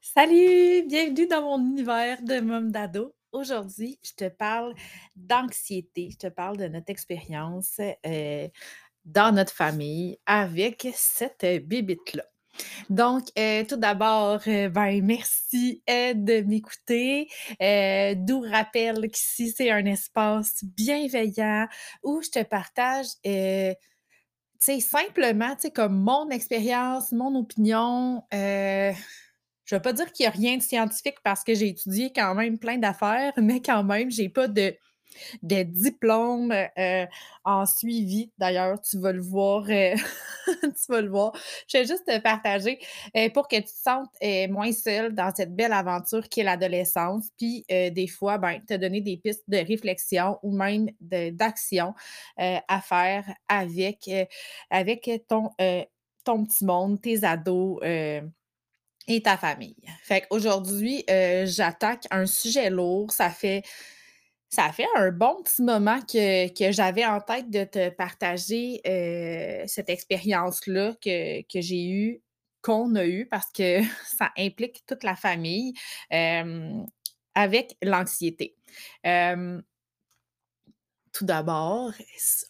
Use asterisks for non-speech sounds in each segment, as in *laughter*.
Salut! Bienvenue dans mon univers de môme d'ado. Aujourd'hui, je te parle d'anxiété. Je te parle de notre expérience, heu, dans notre famille avec cette, heu, là Donc, heu, tout d'abord, heu, ben, merci, de m'écouter. D'où rappel qu'ici, c'est un espace bienveillant où je te partage, simplement, comme mon expérience, mon opinion, je vais pas dire qu'il y a rien de scientifique parce que j'ai étudié quand même plein d'affaires, *laughs* mais quand même, j'ai pas de diplôme, heu, en suivi. D'ailleurs, tu vas le voir, heu, *laughs* tu vas le voir. Je vais juste te partager, heu, pour que tu te sentes, moins seule dans cette belle aventure qu'est l'adolescence. Puis, des fois, ben, te donner des pistes de réflexion ou même d'action, à faire avec, ton, petit monde, tes ados, et ta famille. Fait qu'aujourd'hui, heu, j'attaque un sujet lourd. Ça fait ça fait un bon petit moment que que j'avais en tête de te partager, heu, cette expérience-là que que j'ai eue, qu'on a eue parce que *laughs* ça implique toute la famille, hem, avec l'anxiété. Tout d'abord,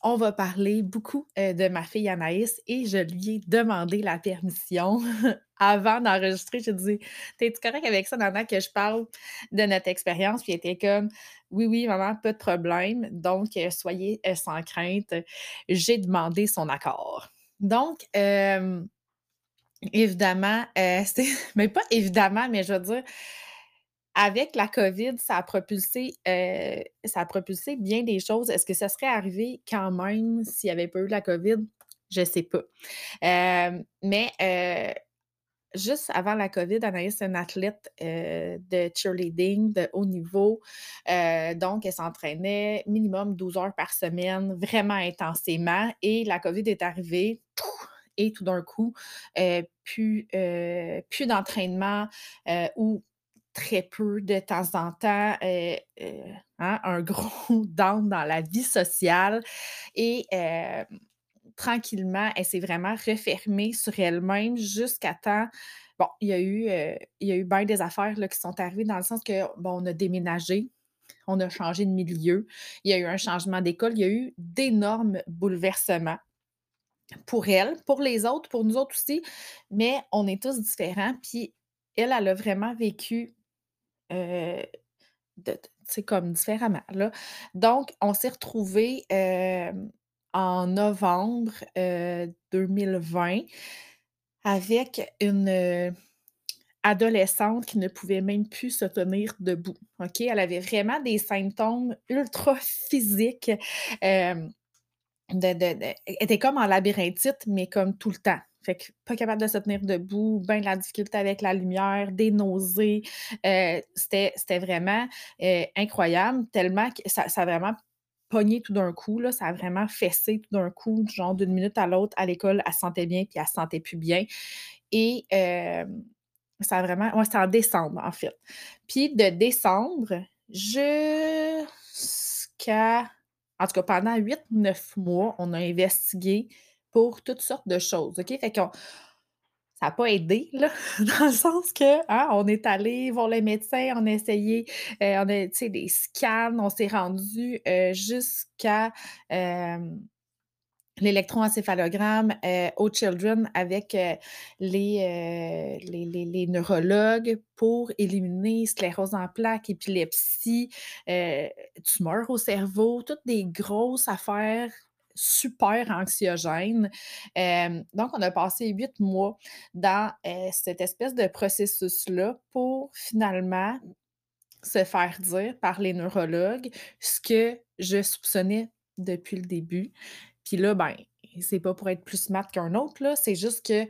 on va parler beaucoup, heu, de ma fille Anaïs et je lui ai demandé la permission *laughs* avant d'enregistrer. J'ai dit: «Tu es-tu correct avec ça, Nana, que je parle de notre expérience?» puis elle était comme: «Oui, oui, maman, pas de problème, donc heu, soyez, heu, sans crainte». J'ai demandé son accord. Donc, évidemment, *laughs* c'est mais pas évidemment, mais je veux dire avec la COVID, ça a propulsé, heu, ça a propulsé bien des choses. Est-ce que ça serait arrivé quand même s'il y avait pas eu la COVID? Je sais pas. Hem, mais heu, juste avant la COVID, Anaïs est une athlète, de cheerleading de haut niveau. Donc elle s'entraînait minimum 12 heures par semaine, vraiment intensément et la COVID est arrivée et tout d'un coup, plus, plus d'entraînement, ou très peu de temps en temps, heu heu, hein, un gros *laughs* down dans la vie sociale et hem, tranquillement, elle s'est vraiment refermée sur elle-même jusqu'à temps bon, il y a eu, il y a eu bien des affaires là, qui sont arrivées dans le sens que, bon, on a déménagé, on a changé de milieu, il y a eu un changement d'école, il y a eu d'énormes bouleversements pour elle, pour les autres, pour nous autres aussi, mais on est tous différents. Puis elle, elle a vraiment vécu Tu sais, comme différemment. Donc, on s'est retrouvés, en novembre, heu, 2020 avec une, adolescente qui ne pouvait même plus se tenir debout, OK? Elle avait vraiment des symptômes ultra physiques, de de elle était comme en labyrinthite, mais comme tout le temps. Fait que pas capable de se tenir debout, ben de la difficulté avec la lumière, des nausées, heu, c'était vraiment, heu, incroyable tellement que ça ça a vraiment pogné tout d'un coup, là, ça a vraiment fessé tout d'un coup, genre d'une minute à l'autre. À l'école, elle se sentait bien puis elle se sentait plus bien. Et hem, ça a vraiment ouais, c'était en décembre, en fait. Puis de décembre jusqu'à en tout cas, pendant huit neuf mois, on a investigué pour toutes sortes de choses, OK? Fait qu'on ça a pas aidé, là, *laughs* dans le sens que, hein, on est allé voir les médecins, on a essayé, heu, on a, des scans, on s'est rendu, heu, jusqu'à, hem, l'électroencéphalogramme, heu, aux Children avec, les, les les neurologues pour éliminer sclérose en plaques, épilepsie, tumeur au cerveau, toutes des grosses affaires super anxiogènes. Hem, donc on a passé 8 mois dans, heu, cette espèce de processus-là pour finalement se faire dire par les neurologues ce que je soupçonnais depuis le début. Puis là, ben, c'est pas pour être plus smart qu'un autre, c'est juste que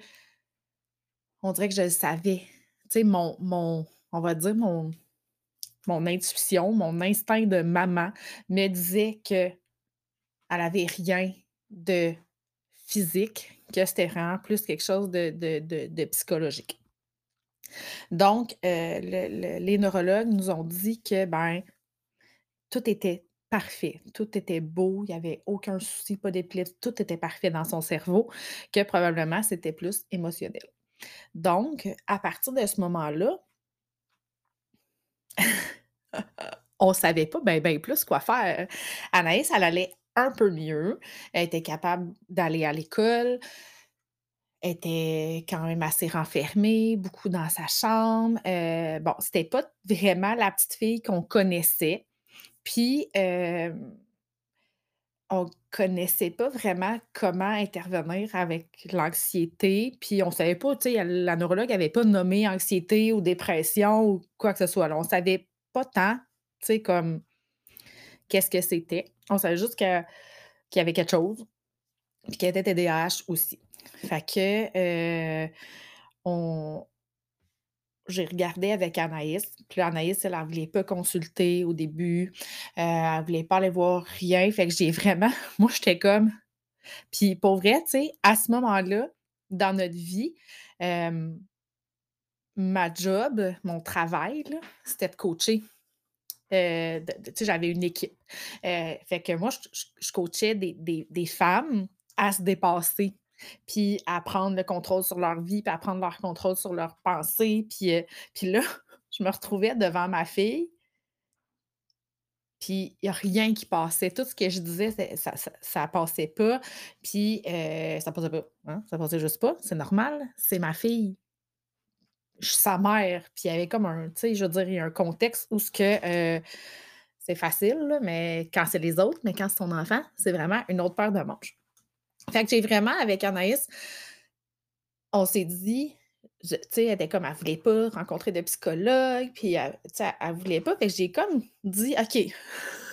on dirait que je le savais. Tu sais, mon on va dire mon intuition, mon instinct de maman me disait qu'elle avait rien de physique, que c'était vraiment plus quelque chose de psychologique. Donc, le les neurologues nous ont dit que, ben, tout était parfait, tout était beau, il y avait aucun souci, pas d'épilepsie, tout était parfait dans son cerveau, que probablement c'était plus émotionnel. Donc, à partir de ce moment-là, *laughs* On savait pas ben, ben plus quoi faire. Anaïs, elle allait un peu mieux. Elle était capable d'aller à l'école. Elle était quand même assez renfermée, beaucoup dans sa chambre. Heu, bon, c'était pas vraiment la petite fille qu'on connaissait. Puis, hem on connaissait pas vraiment comment intervenir avec l'anxiété, puis on savait pas, tu sais, la neurologue avait pas nommé anxiété ou dépression ou quoi que ce soit. Là, on savait pas tant, tu sais, comme qu'est-ce que c'était. On savait juste qu'il y avait quelque chose, puis qu'elle était TDAH aussi. Fait que, heu, on j'ai regardé avec Anaïs, puis Anaïs, elle, elle voulait pas consulter au début, heu, elle voulait pas aller voir rien, fait que j'ai vraiment *laughs* moi, j'étais comme puis pour vrai, tu sais, à ce moment-là, dans notre vie, hem, ma job, mon travail, c'était de coacher. De tu j'avais une équipe. Heu, fait que moi, je coachais des des femmes à se dépasser, puis à prendre le contrôle sur leur vie, puis à prendre leur contrôle sur leurs pensées, puis, heu, puis là, *laughs* je me retrouvais devant ma fille puis il y a rien qui passait. Tout ce que je disais, ça ça ça passait pas, puis, ça passait pas, hein, ça passait juste pas, c'est normal, c'est ma fille. Sa mère, puis il y avait comme un tu sais, je veux dire, il y a un contexte où ce que, heu, c'est facile, mais quand c'est les autres, mais quand c'est ton enfant, c'est vraiment une autre paire de manches. Fait que j'ai vraiment avec Anaïs, on s'est dit tu sais, elle était comme elle voulait pas rencontrer de psychologue, puis elle tu sais, elle voulait pas, fait j'ai comme dit: «OK,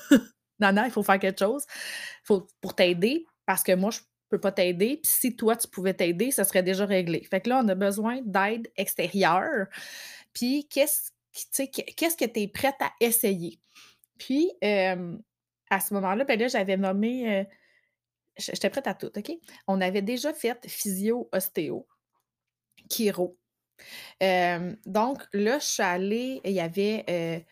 *laughs* Nana, il faut faire quelque chose, faut pour t'aider, parce que moi, je peux pas t'aider, puis si toi, tu pouvais t'aider, ça serait déjà réglé. Fait que là, on a besoin d'aide extérieure, puis qu'est-ce qu'est-ce que tu es prête à essayer?» Puis, à ce moment-là, ben là, j'avais nommé, heu, j'étais prête à tout, OK? On avait déjà fait physio, ostéo, chiro. Donc là, je suis allée il y avait, heu,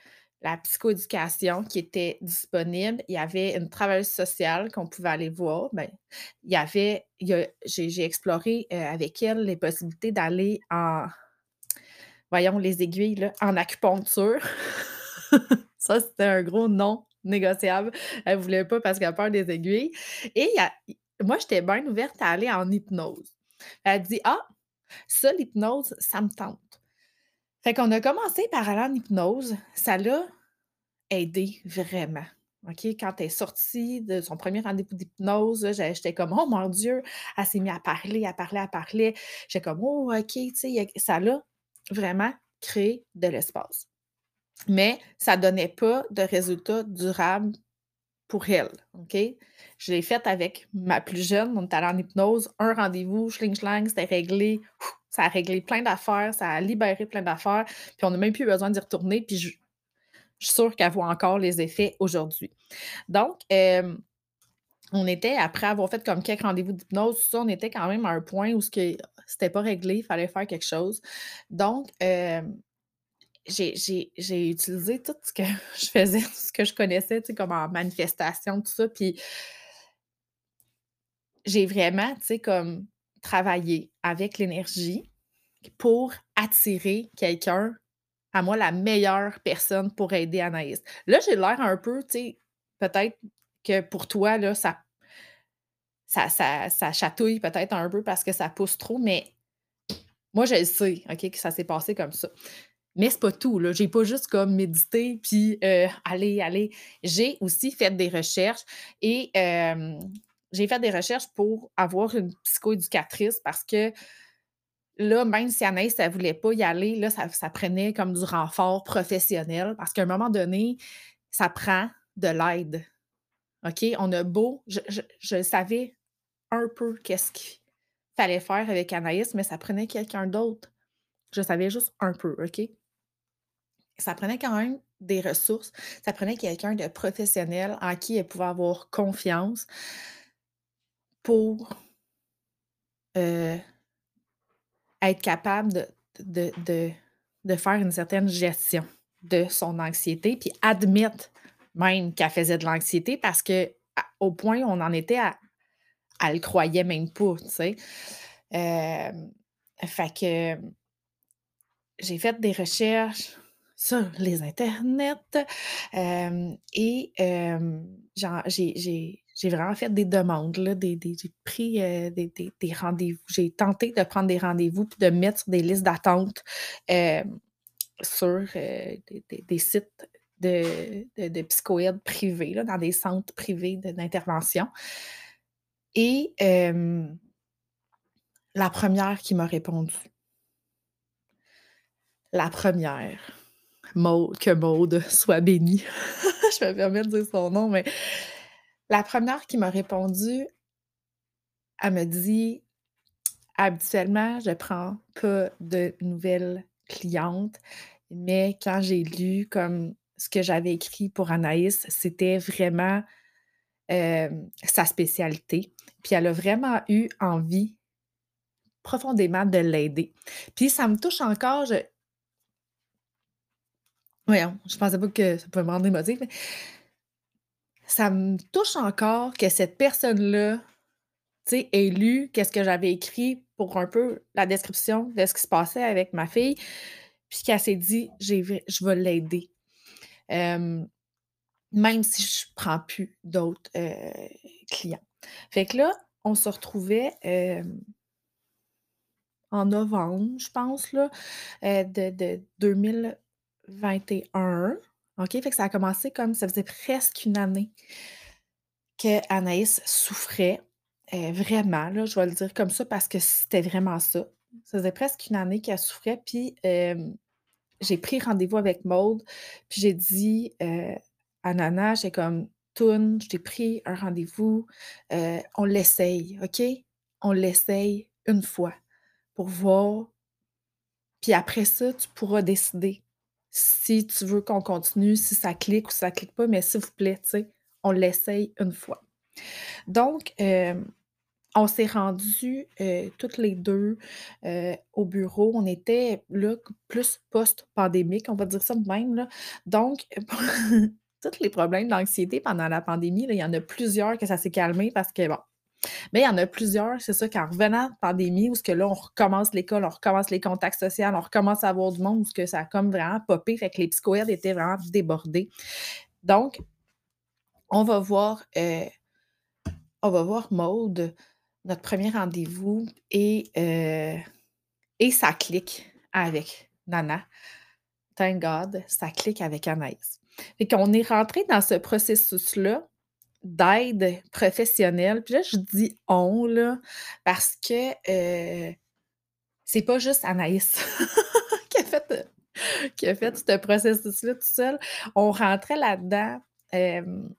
la psychoéducation qui était disponible. Il y avait une travailleuse sociale qu'on pouvait aller voir. Ben, il y avait j'ai exploré, heu, avec elle les possibilités d'aller en voyons les aiguilles en acupuncture. *laughs* Ça, c'était un gros non négociable. Elle voulait pas parce qu'elle a peur des aiguilles et moi, j'étais bien ouverte à aller en hypnose. Elle dit: «Ah, ça, l'hypnose, ça me tente. Fait qu'on a commencé par aller en hypnose. Ça l'a aidé vraiment. OK? Quand elle est sortie de son premier rendez-vous d'hypnose, j'étais comme: «Oh mon Dieu!» elle s'est mise à parler, à parler, à parler. J'étais comme: «Oh OK», tu sais, ça l'a vraiment créé de l'espace. Mais ça donnait pas de résultats durables pour elle, OK? Je l'ai faite avec ma plus jeune, on est allés en hypnose, un rendez-vous, schling-schlang, c'était réglé. Ça a réglé plein d'affaires, ça a libéré plein d'affaires, puis on n'a même plus besoin d'y retourner, puis je suis sûre qu'elle voit encore les effets aujourd'hui. Donc, hem, on était après avoir fait comme quelques rendez-vous d'hypnose, tout ça, on était quand même à un point où ce que c'était pas réglé, il fallait faire quelque chose. Donc, j'ai j'ai utilisé tout ce que *laughs* je faisais, tout ce que je connaissais, tu sais, comme en manifestation, tout ça, puis j'ai vraiment, tu sais, comme travaillé avec l'énergie pour attirer quelqu'un, à moi, la meilleure personne pour aider Anaïs. Là, j'ai l'air un peu, tu sais, peut-être que pour toi, là, ça ça ça ça chatouille peut-être un peu parce que ça pousse trop, mais moi, je le sais, OK, que ça s'est passé comme ça. Mais c'est pas tout, là. J'ai pas juste comme médité puis, heu, aller, aller. J'ai aussi fait des recherches et hem, j'ai fait des recherches pour avoir une psychoéducatrice parce que là, même si Anaïs, elle voulait pas y aller, là, ça prenait comme du renfort professionnel parce qu'à un moment donné, ça prend de l'aide. OK? On a beau je savais un peu qu'est-ce qu'il fallait faire avec Anaïs, mais ça prenait quelqu'un d'autre. Je savais juste un peu, OK? Ça prenait quand même des ressources, ça prenait quelqu'un de professionnel en qui elle pouvait avoir confiance pour, heu, être capable de de de de faire une certaine gestion de son anxiété, puis admettre même qu'elle faisait de l'anxiété parce que au point où on en était à elle le croyait même pas, tu sais? Hem, fait que j'ai fait des recherches sur les internets, hem et genre j'ai j'ai vraiment fait des demandes là, des des j'ai pris, heu, des des rendez-vous. J'ai tenté de prendre des rendez-vous puis de me mettre des listes d'attente, hem, sur, heu, des sites de de de psycho-aide privés là, dans des centres privés d'intervention et la première qui m'a répondu la première, Maude, que Maude soit bénie. *laughs* Je me permets de dire son nom, mais la première qui m'a répondu, elle me dit: «Habituellement, je prends pas de nouvelles clientes, mais quand j'ai lu comme ce que j'avais écrit pour Anaïs, c'était vraiment, sa spécialité. Puis elle a vraiment eu envie profondément de l'aider. Puis ça me touche encore, je voyons, je pensais pas que ça pouvait me rendre émotive, mais ça me touche encore que cette personne-là, ait lu qu'est-ce que j'avais écrit pour un peu la description de ce qui se passait avec ma fille, puis qu'elle s'est dit: «J'ai v je vais l'aider». Hem, même si je prends plus d'autres, heu, clients. Fait que là, on se retrouvait, hem en novembre, je pense là, de de 2021. OK? Fait que ça a commencé comme ça faisait presque une année qu'Anaïs souffrait, heu, vraiment là, je vais le dire comme ça parce que c'était vraiment ça. Ça faisait presque une année qu'elle souffrait puis, j'ai pris rendez-vous avec Maude, puis j'ai dit, heu, à Nana, j'étais comme: «Toune, je t'ai pris un rendez-vous, heu, on l'essaye, OK? On l'essaye une fois pour voir, puis après ça, tu pourras décider si tu veux qu'on continue, si ça clique ou ça clique pas, mais s'il vous plaît, on l'essaye une fois». Donc, hem, on s'est rendus, heu, toutes les 2, heu, au bureau. On était là plus post-pandémique, on va dire ça de même. Donc, *laughs* tous les problèmes d'anxiété pendant la pandémie, il y en a plusieurs que ça s'est calmé parce que bon, mais il y en a plusieurs, c'est ça, qu'en revenant de pandémie où ce que là, on recommence l'école, on recommence les contacts sociaux, on recommence à avoir du monde, où ce que ça a comme vraiment popé, fait que les psycho-aides étaient vraiment débordés. Donc, on va voir, heu, on va voir Maude, notre premier rendez-vous et heu et ça clique avec Nana. Thank God, ça clique avec Anaïs. Fait qu'on est rentrés dans ce processus-là d'aide professionnelle. Puis là, je dis «on» là, parce que, heu, c'est pas juste Anaïs *laughs* qui a fait, heu, qui a fait ce processus-là toute seule. On rentrait là-dedans, hem,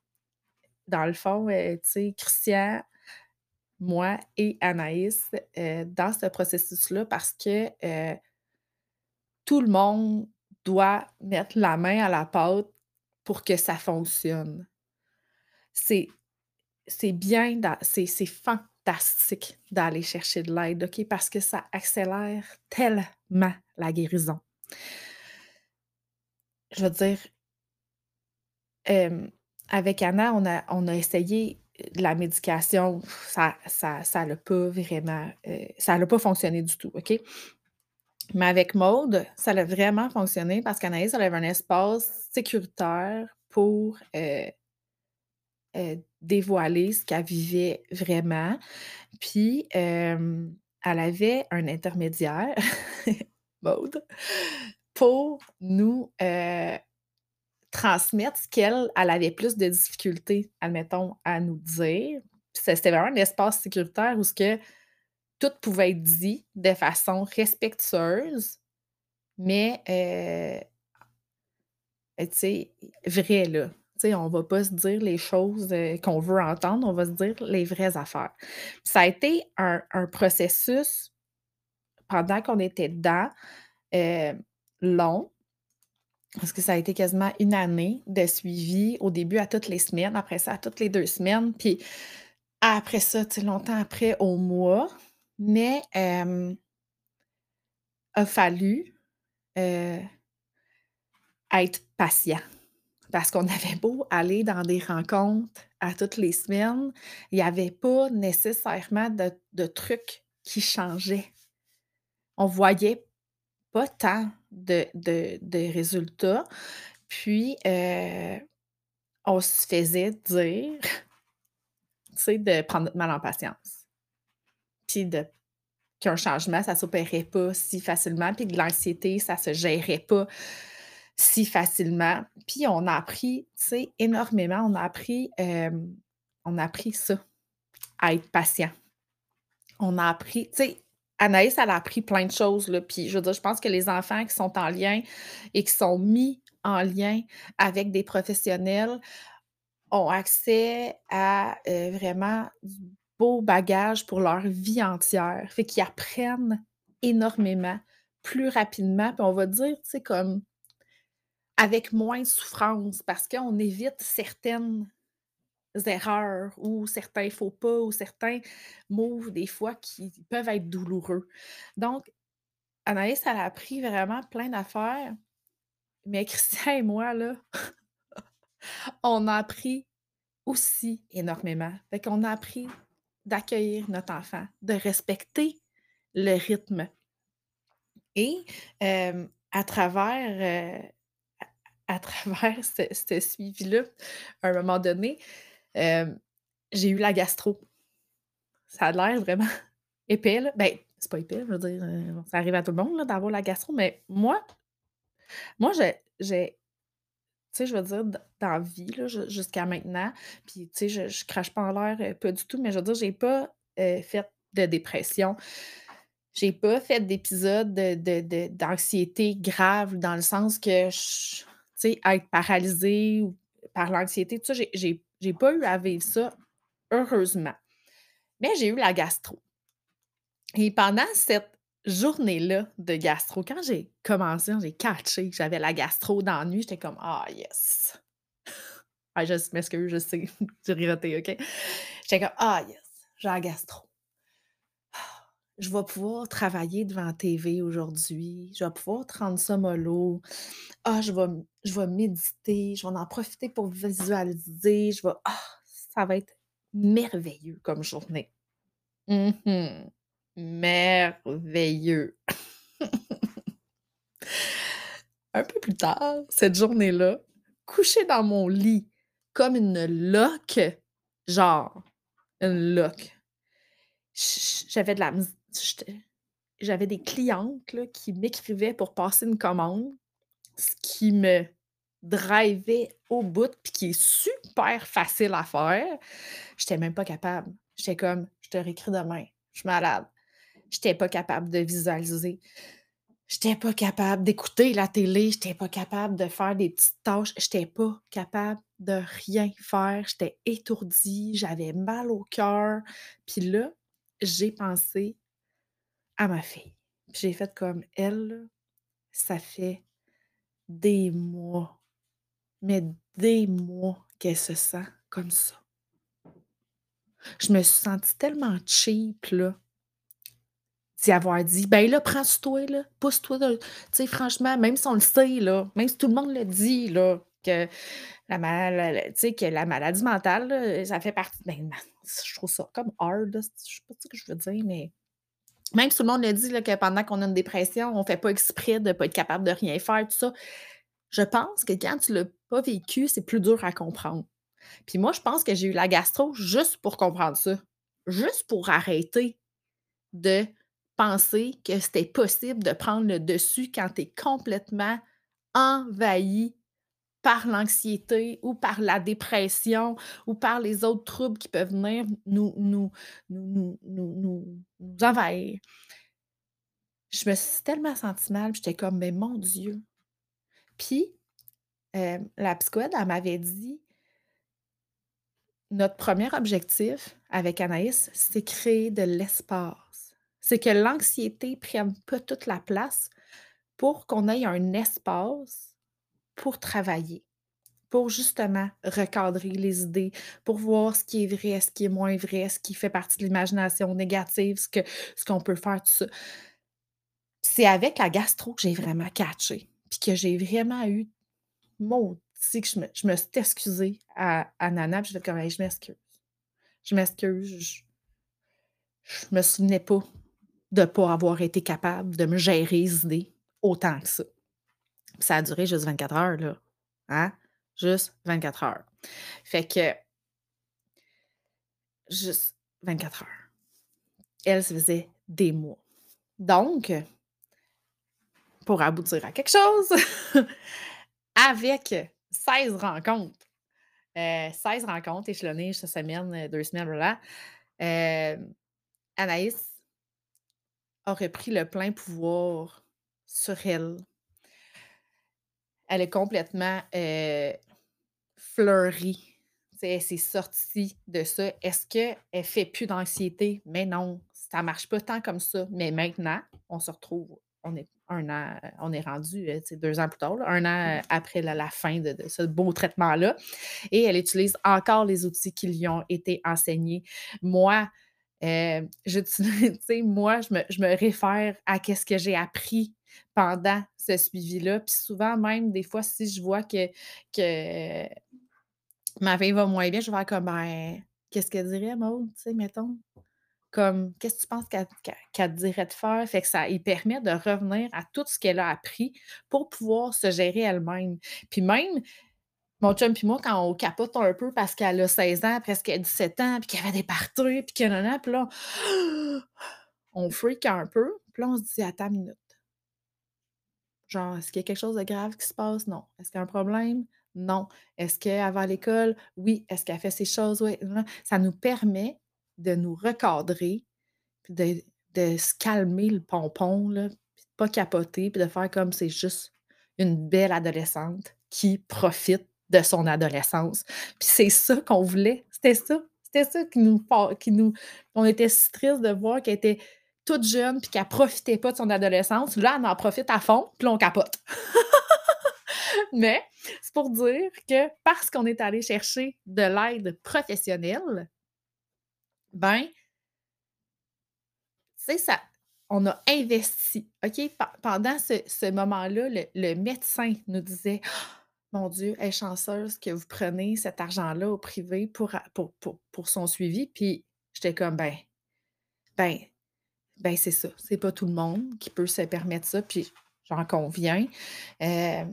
dans le fond, tu sais, Christian, moi et Anaïs, dans ce processus-là parce que, tout le monde doit mettre la main à la pâte pour que ça fonctionne. C'est c'est bien c'est fantastique d'aller chercher de l'aide, OK? Parce que ça accélère tellement la guérison. Je veux dire avec Anna, on a on a essayé la médication, ça ça ça l'a pas vraiment, heu, ça l'a pas fonctionné du tout, OK? Mais avec Maude, ça l'a vraiment fonctionné parce qu'Anaïs, elle avait un espace sécuritaire pour, heu heu, dévoiler ce qu'elle vivait vraiment. Puis, hem, elle avait un intermédiaire, *laughs* Maude, pour nous, heu, transmettre ce qu'elle, elle avait plus de difficultés, admettons, à nous dire. C'était vraiment un espace sécuritaire où ce que tout pouvait être dit de façon respectueuse, mais tu sais, vrai là. Sais, on va pas se dire les choses, heu, qu'on veut entendre, on va se dire les vraies affaires. Ça a été un processus pendant qu'on était dedans, heu, long, parce que ça a été quasiment une année de suivi. Au début, à toutes les semaines, après ça, à toutes les 2 semaines, puis après ça, tu longtemps après, au mois. Mais hem a fallu, heu être patient. Parce qu'on avait beau aller dans des rencontres à toutes les semaines, il y avait pas nécessairement de trucs qui changeaient. On voyait pas tant de résultats. Puis, heu, on se faisait dire, tu sais, de prendre notre mal en patience. Puis qu'un changement, ça s'opérait pas si facilement, puis que l'anxiété, ça se gérait pas si facilement. Puis on a appris, tu énormément. On a appris, hem, on a appris ça, à être patient. On a appris tu sais, Anaïs, elle a appris plein de choses, là, puis je veux dire, je pense que les enfants qui sont en lien et qui sont mis en lien avec des professionnels ont accès à, heu, vraiment du beau bagage pour leur vie entière. Fait qu'ils apprennent énormément, plus rapidement, puis on va dire, tu sais, comme avec moins de souffrance parce qu'on évite certaines erreurs ou certains faux pas ou certains moves des fois qui peuvent être douloureux. Donc, Anaïs, elle a appris vraiment plein d'affaires, mais Christian et moi, là, *laughs* on a appris aussi énormément. Fait qu'on a appris d'accueillir notre enfant, de respecter le rythme. Et à travers, heu, à travers ce ce suivi-là, à un moment donné, hem, j'ai eu la gastro. Ça a l'air vraiment *laughs* épais, là. Ben, c'est pas épais, je veux dire, heu, ça arrive à tout le monde, d'avoir la gastro, mais moi moi, j'ai tu sais, je veux dire, dans la jusqu'à maintenant, puis, tu sais, je je crache pas en l'air, heu, pas du tout, mais je veux dire, j'ai pas, fait de dépression. J'ai pas fait d'épisode de de de d'anxiété grave dans le sens que sais, être paralysée ou par l'anxiété, tout ça, j'ai pas eu à vivre ça, heureusement. Mais j'ai eu la gastro. Et pendant cette journée-là de gastro, quand j'ai commencé, j'ai catché que j'avais la gastro dans j'étais comme: «Ah yes!» ah, je m'excuse, je sais, *laughs* j'ai riroté, OK? J'étais comme: «Ah yes, j'ai la gastro. Je vais pouvoir travailler devant la TV aujourd'hui, je vais pouvoir te rendre ça mollo. Ah, je vais je vais méditer, je vais en profiter pour visualiser, je vais ah, ça va être merveilleux comme journée». Mmh mh. Merveilleux. Un peu plus tard, cette journée-là, couchée dans mon lit comme une loque, genre une loque. J'avais de la j'étais j'avais des clientes, qui m'écrivaient pour passer une commande, ce qui me drivait au bout puis qui est super facile à faire. J'étais même pas capable. J'étais comme: «Je te réécris demain, je suis malade». J'étais pas capable de visualiser. J'étais pas capable d'écouter la télé, j'étais pas capable de faire des petites tâches, j'étais pas capable de rien faire, j'étais étourdie, j'avais mal au cœur. Puis là, j'ai pensé à ma fille. Puis j'ai fait comme: «Elle, ça fait des mois, mais des mois qu'elle se sent comme ça». Je me suis sentie tellement cheap, là d'y avoir dit: «Ben là, prends-toi, là, pousse-toi de» tu sais, franchement, même si on le sait, là, même si tout le monde le dit, là, que la ma la la tu sais, que la maladie mentale, là, ça fait partie ben, je trouve ça comme hard, je sais pas ce que je veux dire, mais même si tout le monde le dit, que pendant qu'on a une dépression, on fait pas exprès de pas être capable de rien faire, tout ça. Je pense que quand tu l'as pas vécu, c'est plus dur à comprendre. Puis moi, je pense que j'ai eu la gastro juste pour comprendre ça, juste pour arrêter de penser que c'était possible de prendre le dessus quand tu es complètement envahi par l'anxiété ou par la dépression ou par les autres troubles qui peuvent venir nous nous nous nous nous envahir. Je me suis tellement sentie mal, j'étais comme: «Mais mon Dieu!» Puis, hem, la psychologue, elle m'avait dit «Notre premier objectif avec Anaïs, c'est créer de l'espace. C'est que l'anxiété prenne pas toute la place pour qu'on ait un espace pour travailler, pour justement recadrer les idées, pour voir ce qui est vrai, ce qui est moins vrai, ce qui fait partie de l'imagination négative, ce que ce qu'on peut faire, tout ça». C'est avec la gastro que j'ai vraiment catché, puis que j'ai vraiment eu maudit que je me je me suis excusée à à Nana, puis j'ai fait comme: «Hey, je m'excuse. Je m'excuse, j je me souvenais pas de pas avoir été capable de me gérer les idées autant que ça. Ça a duré juste 24 heures, là. Hein? Juste 24 heures. Fait que juste 24 heures. Elle, se faisait des mois. Donc, pour aboutir à quelque chose, *laughs* avec 16 rencontres, 16 euh, rencontres échelonnées cette semaine, euh, deux semaines, voilà, euh, Anaïs aurait pris le plein pouvoir sur elle. Elle est complètement fleurie elle s'est sortie de ça. Est-ce qu'elle fait plus d'anxiété? Mais non, ça marche pas tant comme ça. Mais maintenant, on se retrouve, on est un an, on est rendu euh, deux ans plus tard, un an après la, fin de, ce beau traitement-là. Et elle utilise encore les outils qui lui ont été enseignés. Moi, euh, *laughs* moi, je me, je me réfère à ce que j'ai appris pendant ce suivi-là. Puis souvent, même des fois, si je vois que, que ma fille va moins bien, je vais faire comme, ben, qu'est-ce qu'elle dirait, Maud, tu sais, mettons? Comme, qu'est-ce que tu penses qu'elle dirait de faire? Fait que ça il permet de revenir à tout ce qu'elle a appris pour pouvoir se gérer elle-même. Puis même, mon chum puis moi, quand on capote un peu parce qu'elle a 16 ans, presque 17 ans, puis qu'elle avait des parties, puis qu'elle en a, puis là, *gasps* on freak un peu, puis là, on se dit, attends une minute. Genre, est-ce qu'il y a quelque chose de grave qui se passe? Non. Est-ce qu'il y a un problème? Non. Est-ce qu'elle va l'école? Oui. Est-ce qu'elle fait ces choses? Oui. Ça nous permet de nous recadrer, puis de, se calmer le pompon, là, puis de pas capoter, puis de faire comme c'est juste une belle adolescente qui profite de son adolescence. Puis c'est ça qu'on voulait. C'était ça. C'était ça qui nous, qui nous. On était si tristes de voir qu'elle était toute jeune puis qu'elle profitait pas de son adolescence. Là, elle en profite à fond, puis on capote. *laughs* Mais c'est pour dire que parce qu'on est allé chercher de l'aide professionnelle, ben, c'est ça. On a investi. OK? Pendant ce, moment-là, le, médecin nous disait Mon Dieu, est chanceuse que vous preniez cet argent-là au privé pour, pour, pour, son suivi. Puis j'étais comme Ben, ben, ben, c'est ça. C'est pas tout le monde qui peut se permettre ça. Puis j'en conviens. Euh,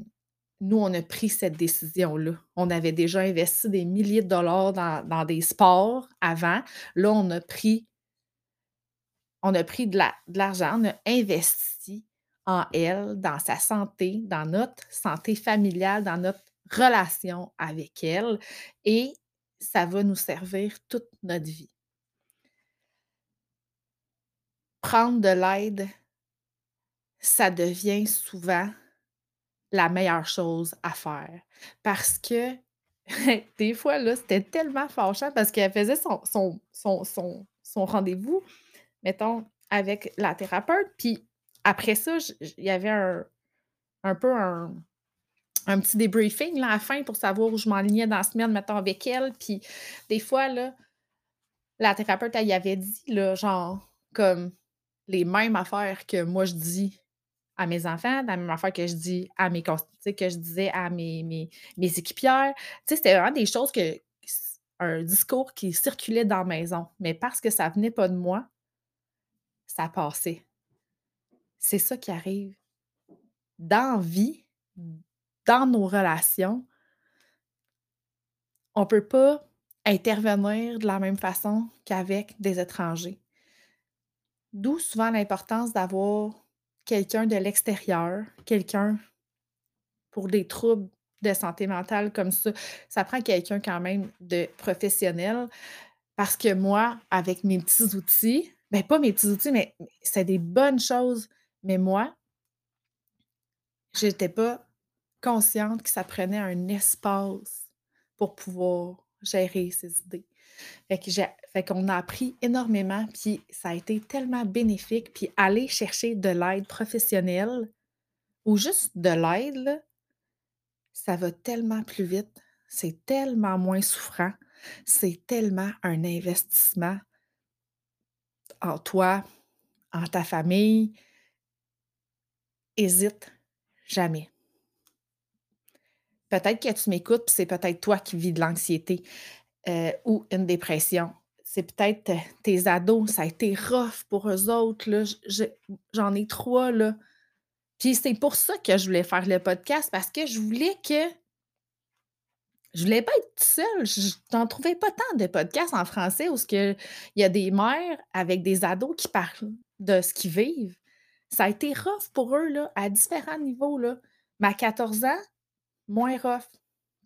nous, on a pris cette décision-là. On avait déjà investi des milliers de dollars dans, des sports avant. Là, on a pris, on a pris de l'argent, on a investi en elle, dans sa santé, dans notre santé familiale, dans notre relation avec elle. Et ça va nous servir toute notre vie. Prendre de l'aide, ça devient souvent la meilleure chose à faire. Parce que *laughs* des fois, là, c'était tellement fâchant parce qu'elle faisait son, son, son, rendez-vous, mettons, avec la thérapeute. Puis après ça, il y avait un, un peu un, petit débriefing là, à la fin pour savoir où je m'enlignais dans la semaine, mettons, avec elle. Puis des fois, là, la thérapeute, elle y avait dit, là, genre, comme les mêmes affaires que moi je dis à mes enfants, la même affaire que je dis à mes que je disais à mes, mes, équipières. C'était vraiment des choses que un discours qui circulait dans la maison. Mais parce que ça venait pas de moi, ça passait. C'est ça qui arrive. Dans vie, dans nos relations, on ne peut pas intervenir de la même façon qu'avec des étrangers. D'où souvent l'importance d'avoir quelqu'un de l'extérieur, quelqu'un pour des troubles de santé mentale comme ça, ça prend quelqu'un quand même de professionnel. Parce que moi, avec mes petits outils, ben pas mes petits outils, mais c'est des bonnes choses. Mais moi, je n'étais pas consciente que ça prenait un espace pour pouvoir gérer ces idées. Fait qu'on a appris énormément, puis ça a été tellement bénéfique. Puis aller chercher de l'aide professionnelle ou juste de l'aide, ça va tellement plus vite. C'est tellement moins souffrant. C'est tellement un investissement en toi, en ta famille. Hésite jamais. Peut-être que tu m'écoutes, puis c'est peut-être toi qui vis de l'anxiété. Euh, ou une dépression. C'est peut-être euh, tes ados, ça a été rough pour eux autres. J'en ai trois là, Puis c'est pour ça que je voulais faire le podcast parce que je voulais que je voulais pas être seule. Je n'en trouvais pas tant de podcasts en français où il y a des mères avec des ados qui parlent de ce qu'ils vivent. Ça a été rough pour eux là, à différents niveaux. Là. Mais à 14 ans, moins rough.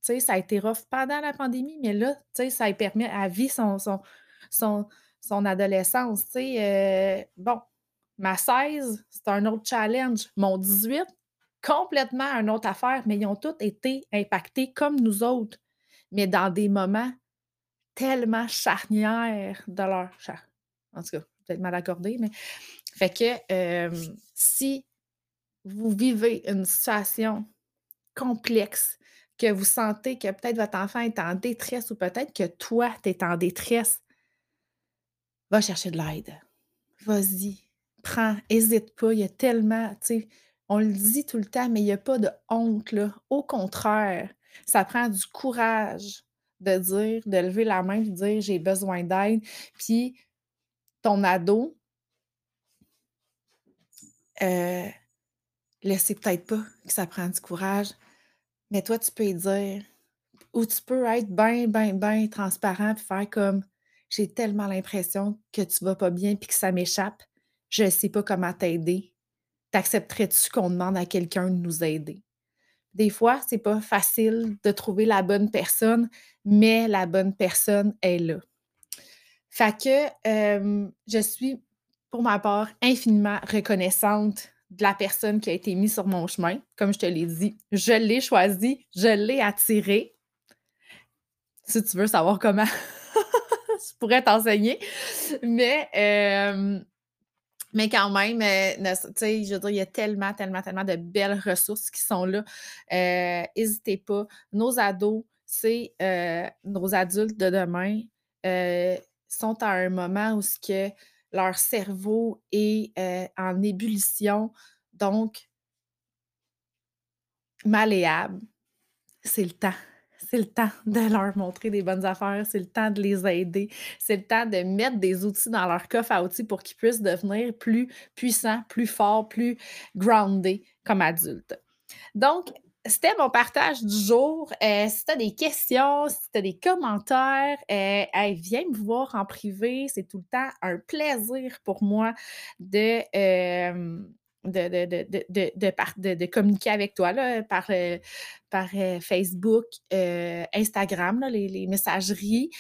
Sais, ça a été rough pendant la pandémie, mais là, ça a permis à vie son, son, son, son adolescence. Euh, bon, ma 16, c'est un autre challenge. Mon 18, complètement une autre affaire, mais ils ont tous été impactés comme nous autres, mais dans des moments tellement charnières de leur char. En tout cas, peut-être mal accordé, mais fait que si vous vivez une situation complexe, que vous sentez que peut-être votre enfant est en détresse ou peut-être que toi, tu es en détresse, va chercher de l'aide. Vas-y, prends, hésite pas. Il y a tellement, tu sais, on le dit tout le temps, mais il n'y a pas de honte, là. Au contraire, ça prend du courage de dire, de lever la main, de dire j'ai besoin d'aide. Puis ton ado, euh, laissez peut-être pas que ça prenne du courage, mais toi, tu peux y dire, ou tu peux être bien, bien, bien transparent et faire comme j'ai tellement l'impression que tu vas pas bien puis que ça m'échappe, je ne sais pas comment t'aider. T'accepterais-tu qu'on demande à quelqu'un de nous aider? Des fois, c'est pas facile de trouver la bonne personne, mais la bonne personne est là. Fait que je suis, pour ma part, infiniment reconnaissante de la personne qui a été mise sur mon chemin. Comme je te l'ai dit, je l'ai choisi, je l'ai attiré. Si tu veux savoir comment, *laughs* je pourrais t'enseigner. Mais mais quand même, euh, je veux dire, il y a tellement, tellement, tellement de belles ressources qui sont là. N'hésitez pas. Nos ados, c'est nos adultes de demain, sont à un moment où ce que leur cerveau est en ébullition, donc malléable. C'est le temps c'est le temps de leur montrer des bonnes affaires, c'est le temps de les aider, c'est le temps de mettre des outils dans leur coffre à outils pour qu'ils puissent devenir plus puissants, plus forts, plus groundés comme adultes. Donc, c'était mon partage du jour. Euh, si tu as des questions, si tu as des commentaires, euh, viens me voir en privé. C'est tout le temps un plaisir pour moi de, euh, de, de, communiquer avec toi là, par, par Facebook, Instagram, les, les, messageries.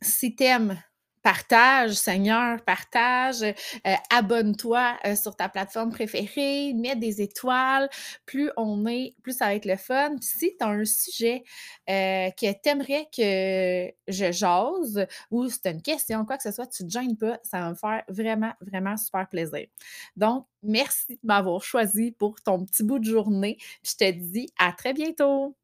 si tu aimes Partage, Seigneur, partage, euh, abonne-toi euh, sur ta plateforme préférée, mets des étoiles. Plus on est, plus ça va être le fun. si tu as un sujet euh, que tu aimerais que je jase ou si tu as une question, quoi que ce soit, tu ne te gênes pas, ça va me faire vraiment, vraiment super plaisir. Donc, merci de m'avoir choisi pour ton petit bout de journée. je te dis à très bientôt.